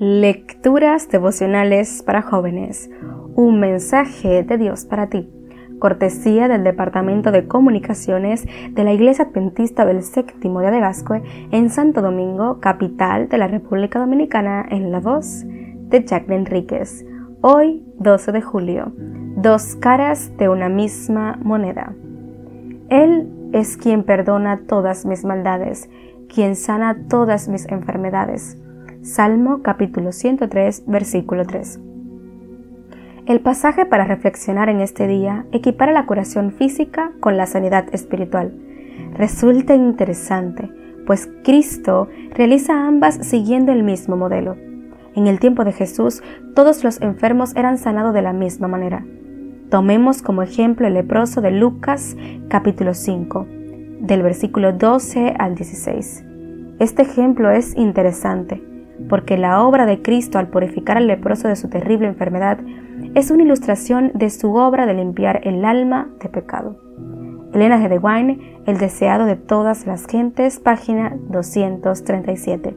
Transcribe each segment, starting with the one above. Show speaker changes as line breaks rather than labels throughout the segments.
Lecturas devocionales para jóvenes. Un mensaje de Dios para ti. Cortesía del Departamento de Comunicaciones de la Iglesia Adventista del Séptimo de Adegascue en Santo Domingo, capital de la República Dominicana, en la voz de Jack Enríquez. Hoy, 12 de julio. Dos caras de una misma moneda. Él es quien perdona todas mis maldades, quien sana todas mis enfermedades Salmo capítulo 103, versículo 3. El pasaje para reflexionar en este día equipara la curación física con la sanidad espiritual. Resulta interesante, pues Cristo realiza ambas siguiendo el mismo modelo. En el tiempo de Jesús, todos los enfermos eran sanados de la misma manera. Tomemos como ejemplo el leproso de Lucas capítulo 5, del versículo 12 al 16. Este ejemplo es interesante porque la obra de Cristo al purificar al leproso de su terrible enfermedad es una ilustración de su obra de limpiar el alma de pecado. Elena de Wine, El deseado de todas las gentes, página 237.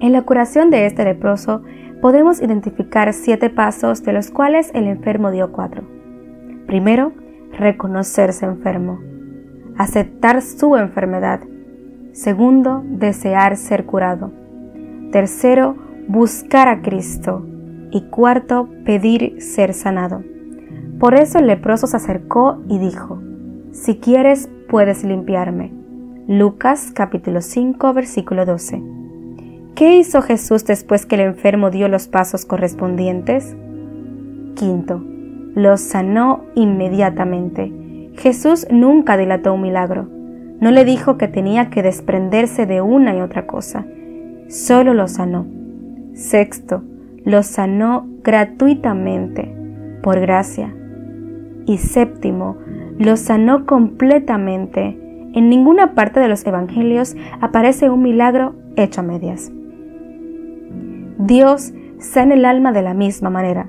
En la curación de este leproso podemos identificar siete pasos de los cuales el enfermo dio cuatro. Primero, reconocerse enfermo. Aceptar su enfermedad. Segundo, desear ser curado. Tercero, buscar a Cristo. Y cuarto, pedir ser sanado. Por eso el leproso se acercó y dijo, Si quieres, puedes limpiarme. Lucas capítulo 5 versículo 12. ¿Qué hizo Jesús después que el enfermo dio los pasos correspondientes? Quinto, lo sanó inmediatamente. Jesús nunca dilató un milagro. No le dijo que tenía que desprenderse de una y otra cosa solo lo sanó. Sexto, lo sanó gratuitamente, por gracia. Y séptimo, lo sanó completamente. En ninguna parte de los evangelios aparece un milagro hecho a medias. Dios sana el alma de la misma manera.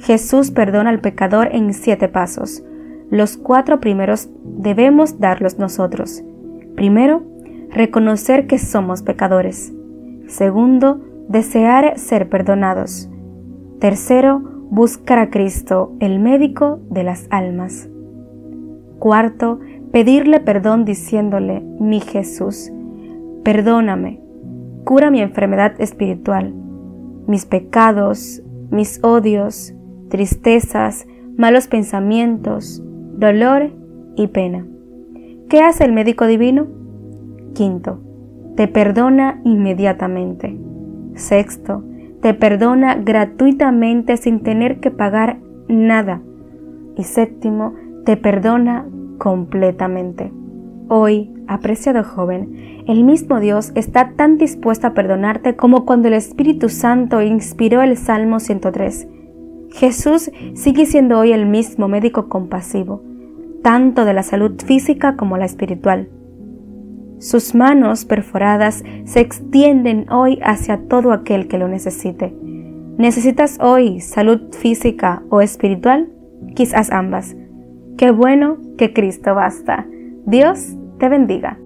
Jesús perdona al pecador en siete pasos. Los cuatro primeros debemos darlos nosotros. Primero, reconocer que somos pecadores. Segundo, desear ser perdonados. Tercero, buscar a Cristo, el médico de las almas. Cuarto, pedirle perdón diciéndole, mi Jesús, perdóname, cura mi enfermedad espiritual, mis pecados, mis odios, tristezas, malos pensamientos, dolor y pena. ¿Qué hace el médico divino? Quinto, te perdona inmediatamente. Sexto, te perdona gratuitamente sin tener que pagar nada. Y séptimo, te perdona completamente. Hoy, apreciado joven, el mismo Dios está tan dispuesto a perdonarte como cuando el Espíritu Santo inspiró el Salmo 103. Jesús sigue siendo hoy el mismo médico compasivo, tanto de la salud física como la espiritual. Sus manos perforadas se extienden hoy hacia todo aquel que lo necesite. ¿Necesitas hoy salud física o espiritual? Quizás ambas. Qué bueno que Cristo basta. Dios te bendiga.